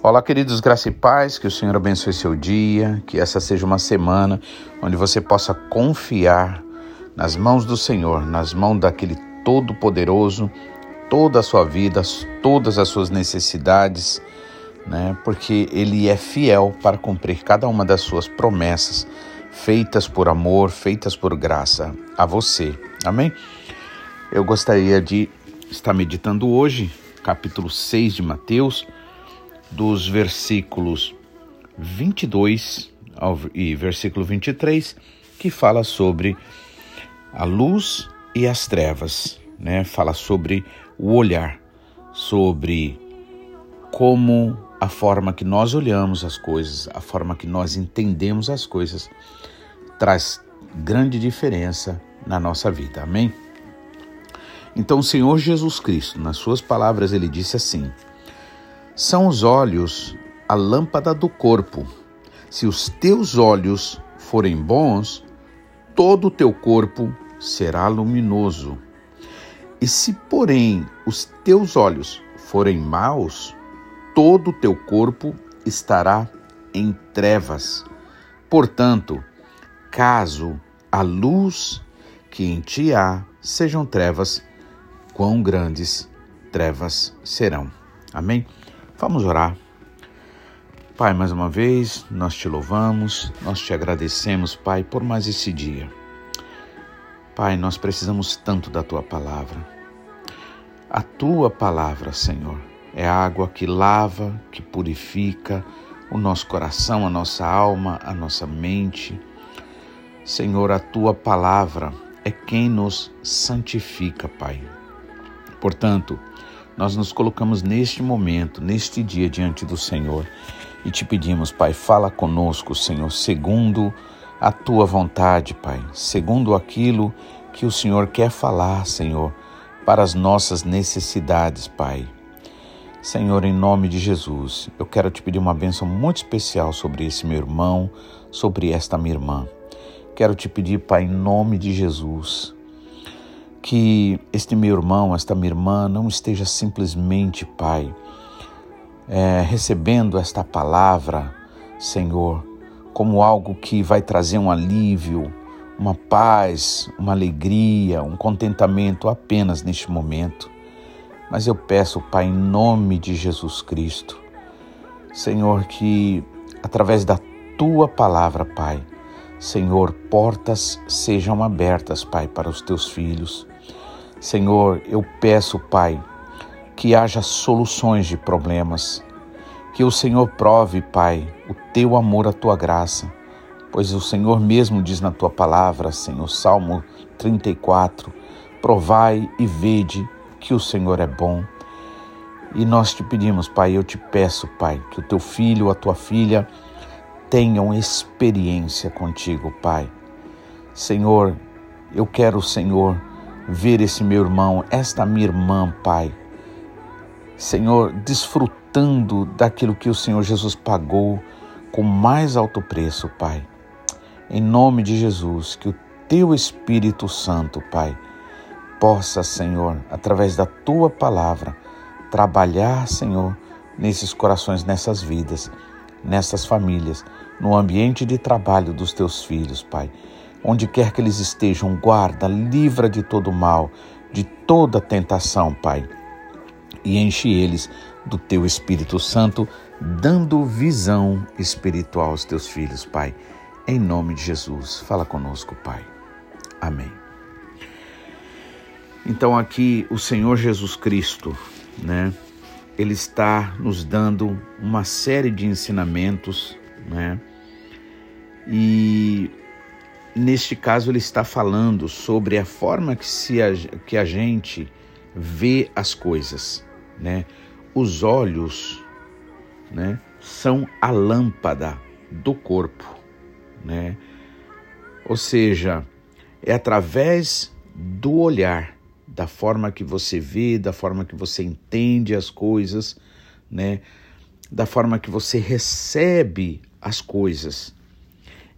Olá, queridos graça e paz, que o Senhor abençoe seu dia, que essa seja uma semana onde você possa confiar nas mãos do Senhor, nas mãos daquele Todo-Poderoso, toda a sua vida, todas as suas necessidades, né? Porque Ele é fiel para cumprir cada uma das suas promessas, feitas por amor, feitas por graça a você. Amém? Eu gostaria de estar meditando hoje, capítulo 6 de Mateus dos versículos 22 ao, e versículo 23, que fala sobre a luz e as trevas, né? Fala sobre o olhar, sobre como a forma que nós olhamos as coisas, a forma que nós entendemos as coisas, traz grande diferença na nossa vida. Amém? Então, o Senhor Jesus Cristo, nas suas palavras, ele disse assim: são os olhos a lâmpada do corpo. Se os teus olhos forem bons, todo o teu corpo será luminoso. E se, porém, os teus olhos forem maus, todo o teu corpo estará em trevas. Portanto, caso a luz que em ti há sejam trevas, quão grandes trevas serão. Amém? Vamos orar. Pai, mais uma vez, nós te louvamos, nós te agradecemos, Pai, por mais esse dia. Pai, nós precisamos tanto da tua palavra. A tua palavra, Senhor, é água que lava, que purifica o nosso coração, a nossa alma, a nossa mente. Senhor, a tua palavra é quem nos santifica, Pai. Portanto, nós nos colocamos neste momento, neste dia diante do Senhor e te pedimos, Pai, fala conosco, Senhor, segundo a tua vontade, Pai, segundo aquilo que o Senhor quer falar, Senhor, para as nossas necessidades, Pai. Senhor, em nome de Jesus, eu quero te pedir uma bênção muito especial sobre esse meu irmão, sobre esta minha irmã. Quero te pedir, Pai, em nome de Jesus, que este meu irmão, esta minha irmã não esteja simplesmente, Pai, é, recebendo esta palavra, Senhor, como algo que vai trazer um alívio, uma paz, uma alegria, um contentamento apenas neste momento. Mas eu peço, Pai, em nome de Jesus Cristo, Senhor, que através da tua palavra, Pai, Senhor, portas sejam abertas, Pai, para os teus filhos. Senhor, eu peço, Pai, que haja soluções de problemas. Que o Senhor prove, Pai, o teu amor, a tua graça. Pois o Senhor mesmo diz na tua palavra, Senhor, Salmo 34, provai e vede que o Senhor é bom. E nós te pedimos, Pai, eu te peço, Pai, que o teu filho, a tua filha, tenham experiência contigo, Pai. Senhor, eu quero, Senhor, ver esse meu irmão, esta minha irmã, Pai. Senhor, desfrutando daquilo que o Senhor Jesus pagou com mais alto preço, Pai. Em nome de Jesus, que o teu Espírito Santo, Pai, possa, Senhor, através da tua palavra, trabalhar, Senhor, nesses corações, nessas vidas nessas famílias, no ambiente de trabalho dos teus filhos, Pai. Onde quer que eles estejam, guarda, livra de todo mal, de toda tentação, Pai. E enche eles do teu Espírito Santo, dando visão espiritual aos teus filhos, Pai. Em nome de Jesus, fala conosco, Pai. Amém. Então aqui o Senhor Jesus Cristo, né? ele está nos dando uma série de ensinamentos, né? E neste caso ele está falando sobre a forma que, se a, que a gente vê as coisas, né? Os olhos, né, são a lâmpada do corpo, né? Ou seja, é através do olhar da forma que você vê, da forma que você entende as coisas, né? Da forma que você recebe as coisas,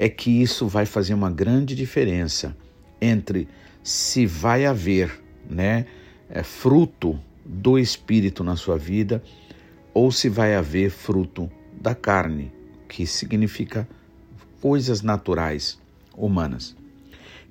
é que isso vai fazer uma grande diferença entre se vai haver, né, é, fruto do Espírito na sua vida ou se vai haver fruto da carne, que significa coisas naturais, humanas.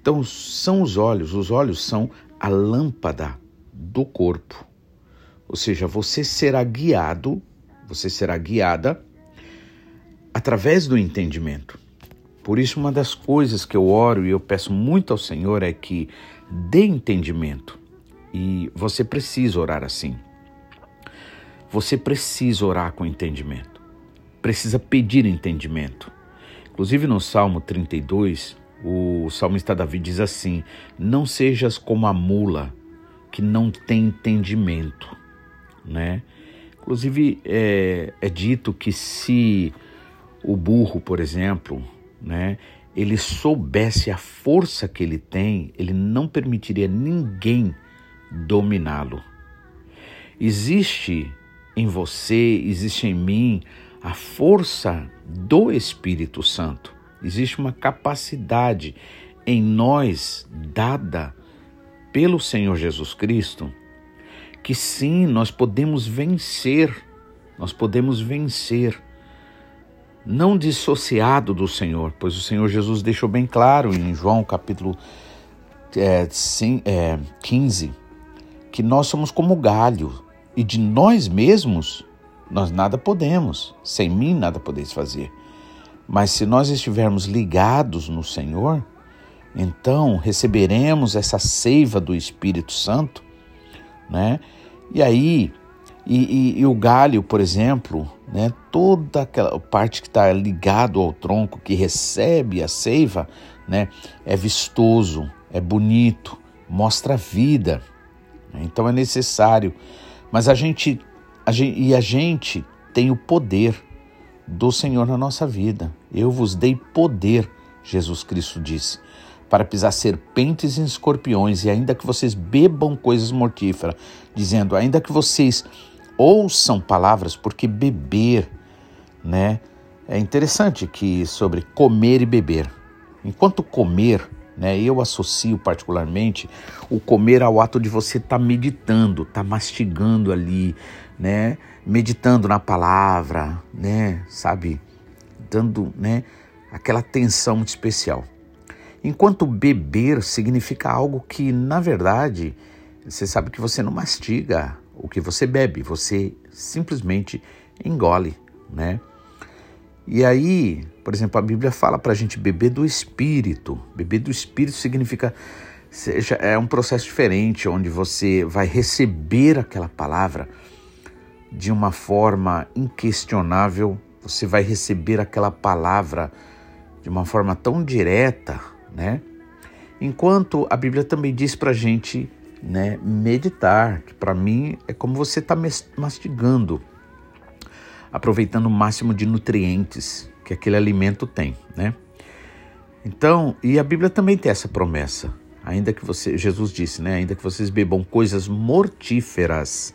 Então, são os olhos, os olhos são a lâmpada do corpo. Ou seja, você será guiado, você será guiada através do entendimento. Por isso, uma das coisas que eu oro e eu peço muito ao Senhor é que dê entendimento. E você precisa orar assim. Você precisa orar com entendimento. Precisa pedir entendimento. Inclusive no Salmo 32, o salmista Davi diz assim: Não sejas como a mula que não tem entendimento, né? Inclusive é, é dito que se o burro, por exemplo, né, ele soubesse a força que ele tem, ele não permitiria ninguém dominá-lo. Existe em você, existe em mim a força do Espírito Santo. Existe uma capacidade em nós dada pelo Senhor Jesus Cristo que sim, nós podemos vencer, nós podemos vencer não dissociado do Senhor, pois o Senhor Jesus deixou bem claro em João capítulo é, sim, é, 15 que nós somos como galho e de nós mesmos nós nada podemos, sem mim nada podeis fazer. Mas se nós estivermos ligados no Senhor, então receberemos essa seiva do Espírito Santo, né? E aí e, e, e, o galho, por exemplo, né, toda aquela parte que está ligado ao tronco, que recebe a seiva, né, é vistoso, é bonito, mostra vida. Né, então é necessário. Mas a gente, a gente, e a gente tem o poder do Senhor na nossa vida. Eu vos dei poder, Jesus Cristo disse, para pisar serpentes e escorpiões, e ainda que vocês bebam coisas mortíferas, dizendo, ainda que vocês ouçam palavras, porque beber, né? É interessante que sobre comer e beber. Enquanto comer, né, eu associo particularmente o comer ao ato de você estar tá meditando, estar tá mastigando ali, né, meditando na palavra, né, sabe, dando, né, aquela atenção muito especial. Enquanto beber significa algo que, na verdade, você sabe que você não mastiga o que você bebe, você simplesmente engole, né? E aí, por exemplo, a Bíblia fala para a gente beber do Espírito. Beber do Espírito significa seja é um processo diferente, onde você vai receber aquela palavra de uma forma inquestionável. Você vai receber aquela palavra de uma forma tão direta, né? Enquanto a Bíblia também diz para a gente né, meditar, que para mim é como você está mastigando, aproveitando o máximo de nutrientes que aquele alimento tem, né? Então, e a Bíblia também tem essa promessa, ainda que você, Jesus disse, né, ainda que vocês bebam coisas mortíferas,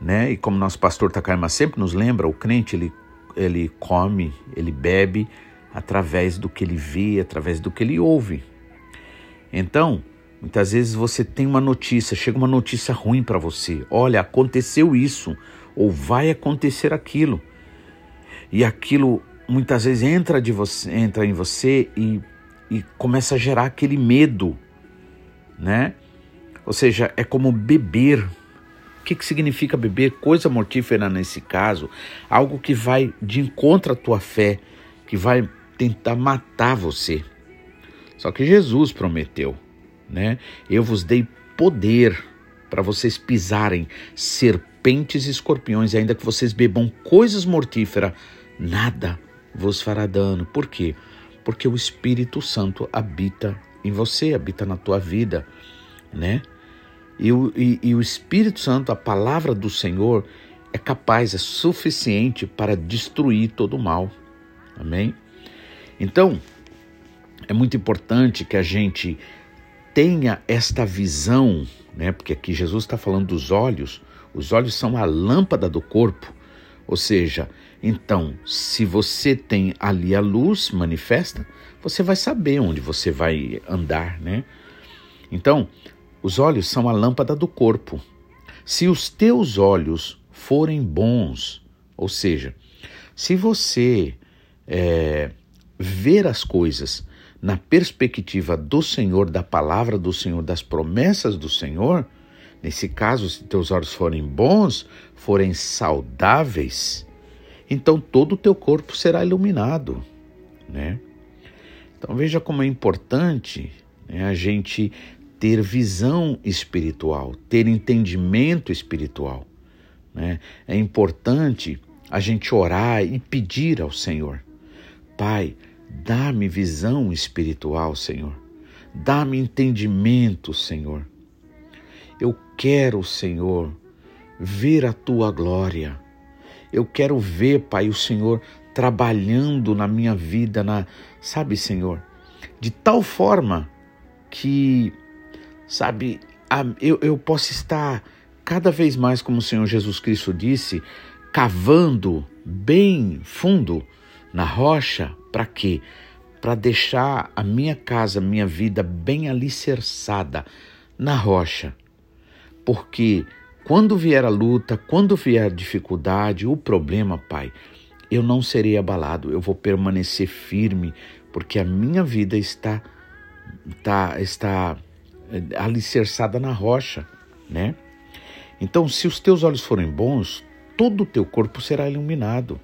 né? E como nosso pastor Takayama sempre nos lembra, o crente ele ele come, ele bebe através do que ele vê, através do que ele ouve. Então, Muitas vezes você tem uma notícia, chega uma notícia ruim para você. Olha, aconteceu isso, ou vai acontecer aquilo. E aquilo muitas vezes entra, de você, entra em você e, e começa a gerar aquele medo, né? Ou seja, é como beber. O que, que significa beber? Coisa mortífera nesse caso, algo que vai de encontro à tua fé, que vai tentar matar você. Só que Jesus prometeu né? Eu vos dei poder para vocês pisarem serpentes e escorpiões, e ainda que vocês bebam coisas mortíferas, nada vos fará dano. Por quê? Porque o Espírito Santo habita em você, habita na tua vida, né? E o, e, e o Espírito Santo, a palavra do Senhor, é capaz, é suficiente para destruir todo o mal. Amém? Então, é muito importante que a gente tenha esta visão, né? Porque aqui Jesus está falando dos olhos. Os olhos são a lâmpada do corpo. Ou seja, então, se você tem ali a luz manifesta, você vai saber onde você vai andar, né? Então, os olhos são a lâmpada do corpo. Se os teus olhos forem bons, ou seja, se você é, ver as coisas na perspectiva do Senhor, da palavra do Senhor, das promessas do Senhor, nesse caso, se teus olhos forem bons, forem saudáveis, então todo o teu corpo será iluminado, né? Então veja como é importante né, a gente ter visão espiritual, ter entendimento espiritual. Né? É importante a gente orar e pedir ao Senhor: Pai, dá-me visão espiritual, Senhor. Dá-me entendimento, Senhor. Eu quero, Senhor, ver a tua glória. Eu quero ver, Pai, o Senhor trabalhando na minha vida, na, sabe, Senhor, de tal forma que, sabe, eu, eu posso estar cada vez mais, como o Senhor Jesus Cristo disse, cavando bem fundo na rocha, para quê? Para deixar a minha casa, minha vida bem alicerçada na rocha. Porque quando vier a luta, quando vier a dificuldade, o problema, Pai, eu não serei abalado, eu vou permanecer firme, porque a minha vida está está está eh, alicerçada na rocha, né? Então, se os teus olhos forem bons, todo o teu corpo será iluminado.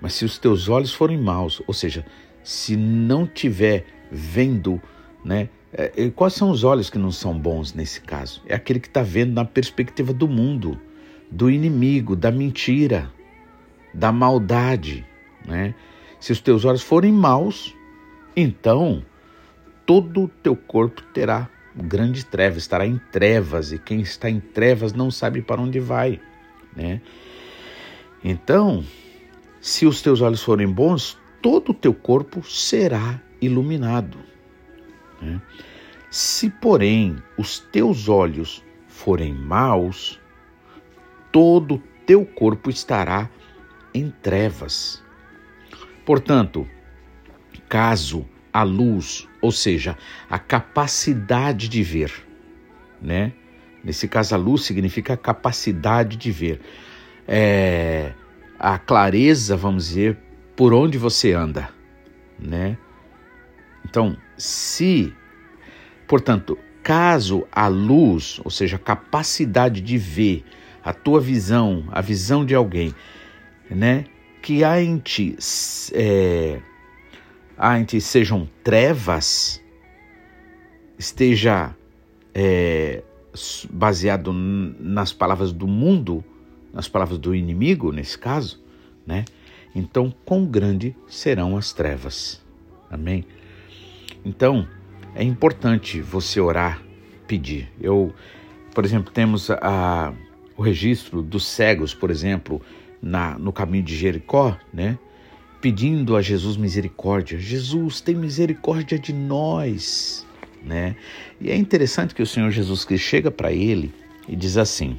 Mas se os teus olhos forem maus, ou seja, se não tiver vendo, né? É, quais são os olhos que não são bons nesse caso? É aquele que está vendo na perspectiva do mundo, do inimigo, da mentira, da maldade, né? Se os teus olhos forem maus, então todo o teu corpo terá grande treva, estará em trevas, e quem está em trevas não sabe para onde vai, né? Então, se os teus olhos forem bons, todo o teu corpo será iluminado. Né? Se, porém, os teus olhos forem maus, todo o teu corpo estará em trevas. Portanto, caso a luz, ou seja, a capacidade de ver, né? Nesse caso, a luz significa a capacidade de ver. É, a clareza, vamos dizer, por onde você anda, né? Então, se, portanto, caso a luz, ou seja, a capacidade de ver, a tua visão, a visão de alguém, né? Que há em ti é, antes sejam trevas, esteja é, baseado nas palavras do mundo, nas palavras do inimigo, nesse caso, né? Então, quão grande serão as trevas. Amém? Então, é importante você orar, pedir. Eu, por exemplo, temos a, o registro dos cegos, por exemplo, na, no caminho de Jericó, né? pedindo a Jesus misericórdia. Jesus, tem misericórdia de nós, né? E é interessante que o Senhor Jesus Cristo chega para ele e diz assim: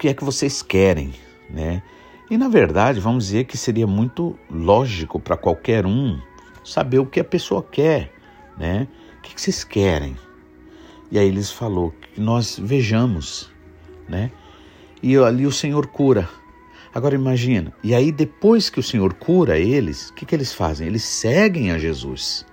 que é que vocês querem, né? E na verdade, vamos dizer que seria muito lógico para qualquer um saber o que a pessoa quer, né? O que, vocês querem? E aí eles falou que nós vejamos, né? E ali o Senhor cura. Agora imagina, e aí depois que o Senhor cura eles, o que, que eles fazem? Eles seguem a Jesus.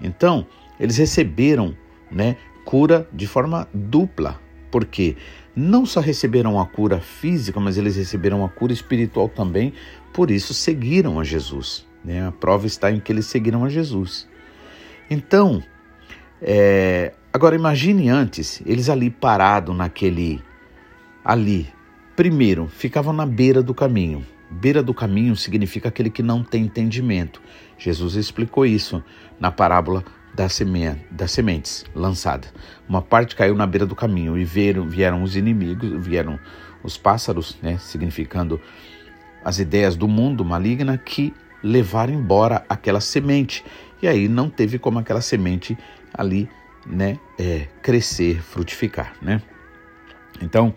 Então, eles receberam né, cura de forma dupla, porque não só receberam a cura física, mas eles receberam a cura espiritual também, por isso seguiram a Jesus. Né? A prova está em que eles seguiram a Jesus. Então, é, agora imagine antes, eles ali parados naquele, ali, Primeiro, ficavam na beira do caminho. Beira do caminho significa aquele que não tem entendimento. Jesus explicou isso na parábola das, sementes lançadas. Uma parte caiu na beira do caminho e vieram, vieram os inimigos, vieram os pássaros, né, significando as ideias do mundo maligna que levaram embora aquela semente. E aí não teve como aquela semente ali, né, é, crescer, frutificar, né? Então,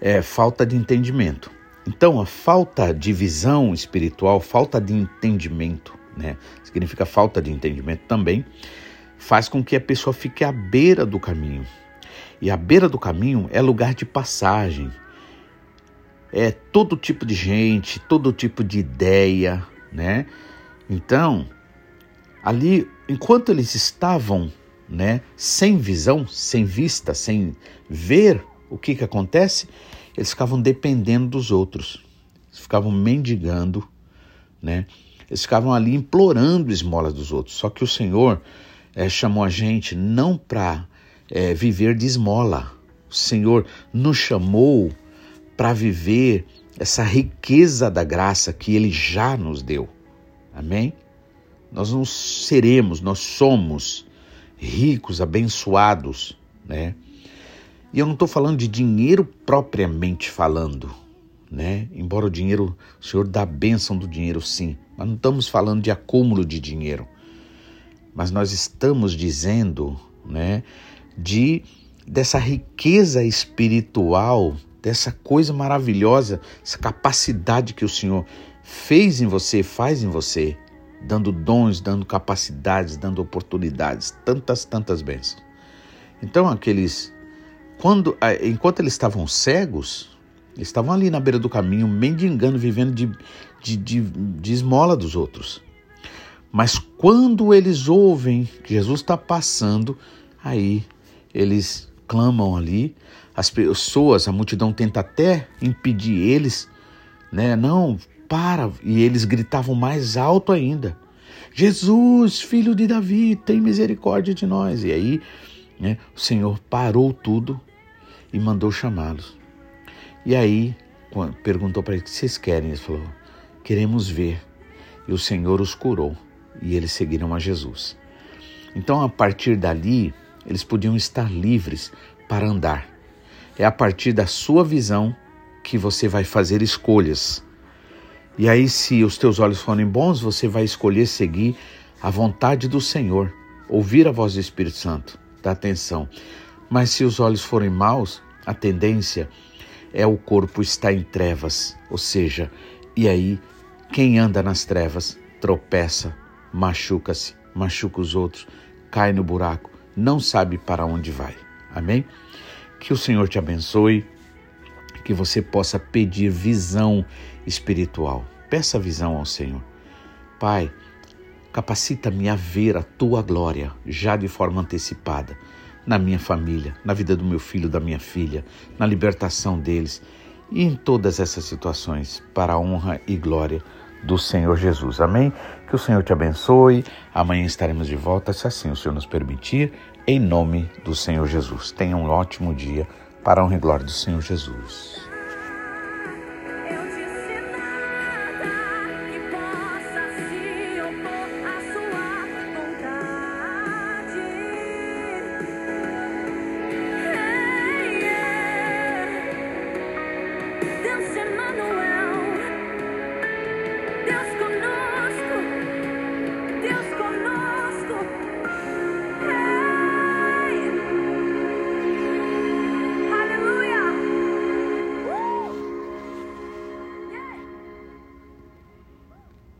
é, falta de entendimento. Então, a falta de visão espiritual, falta de entendimento, né? Significa falta de entendimento também, faz com que a pessoa fique à beira do caminho. E a beira do caminho é lugar de passagem, é todo tipo de gente, todo tipo de ideia, né? Então, ali, enquanto eles estavam, né, sem visão, sem vista, sem ver o que que acontece, eles ficavam dependendo dos outros, eles ficavam mendigando, né? Eles ficavam ali implorando esmolas dos outros. Só que o Senhor é, chamou a gente não para é, viver de esmola. O Senhor nos chamou para viver essa riqueza da graça que Ele já nos deu. Amém? Nós não seremos, nós somos ricos, abençoados, né? E eu não estou falando de dinheiro propriamente falando, né? Embora o dinheiro, o Senhor dá a bênção do dinheiro, sim, mas não estamos falando de acúmulo de dinheiro. Mas nós estamos dizendo, né, de dessa riqueza espiritual, dessa coisa maravilhosa, essa capacidade que o Senhor fez em você, faz em você, dando dons, dando capacidades, dando oportunidades, tantas, tantas bênçãos. Então aqueles quando enquanto eles estavam cegos, estavam ali na beira do caminho, mendigando, vivendo de, de, de, de esmola dos outros. Mas quando eles ouvem que Jesus está passando, aí eles clamam ali, as pessoas, a multidão tenta até impedir eles, né? Não, para! E eles gritavam mais alto ainda: Jesus, filho de Davi, tem misericórdia de nós. E aí, né, o Senhor parou tudo e mandou chamá-los. E aí, perguntou para eles: o que vocês querem? Eles falou: queremos ver. E o Senhor os curou e eles seguiram a Jesus. Então, a partir dali, eles podiam estar livres para andar. É a partir da sua visão que você vai fazer escolhas. E aí, se os teus olhos forem bons, você vai escolher seguir a vontade do Senhor, ouvir a voz do Espírito Santo, dar atenção. Mas se os olhos forem maus, a tendência é o corpo estar em trevas, ou seja, e aí quem anda nas trevas tropeça, machuca-se, machuca os outros, cai no buraco, não sabe para onde vai. Amém? Que o Senhor te abençoe, que você possa pedir visão espiritual. Peça visão ao Senhor. Pai, capacita-me a ver a tua glória já de forma antecipada na minha família, na vida do meu filho, da minha filha, na libertação deles e em todas essas situações, para a honra e glória do Senhor Jesus. Amém? Que o Senhor te abençoe. Amanhã estaremos de volta, se assim o Senhor nos permitir, em nome do Senhor Jesus. Tenha um ótimo dia para a honra e glória do Senhor Jesus.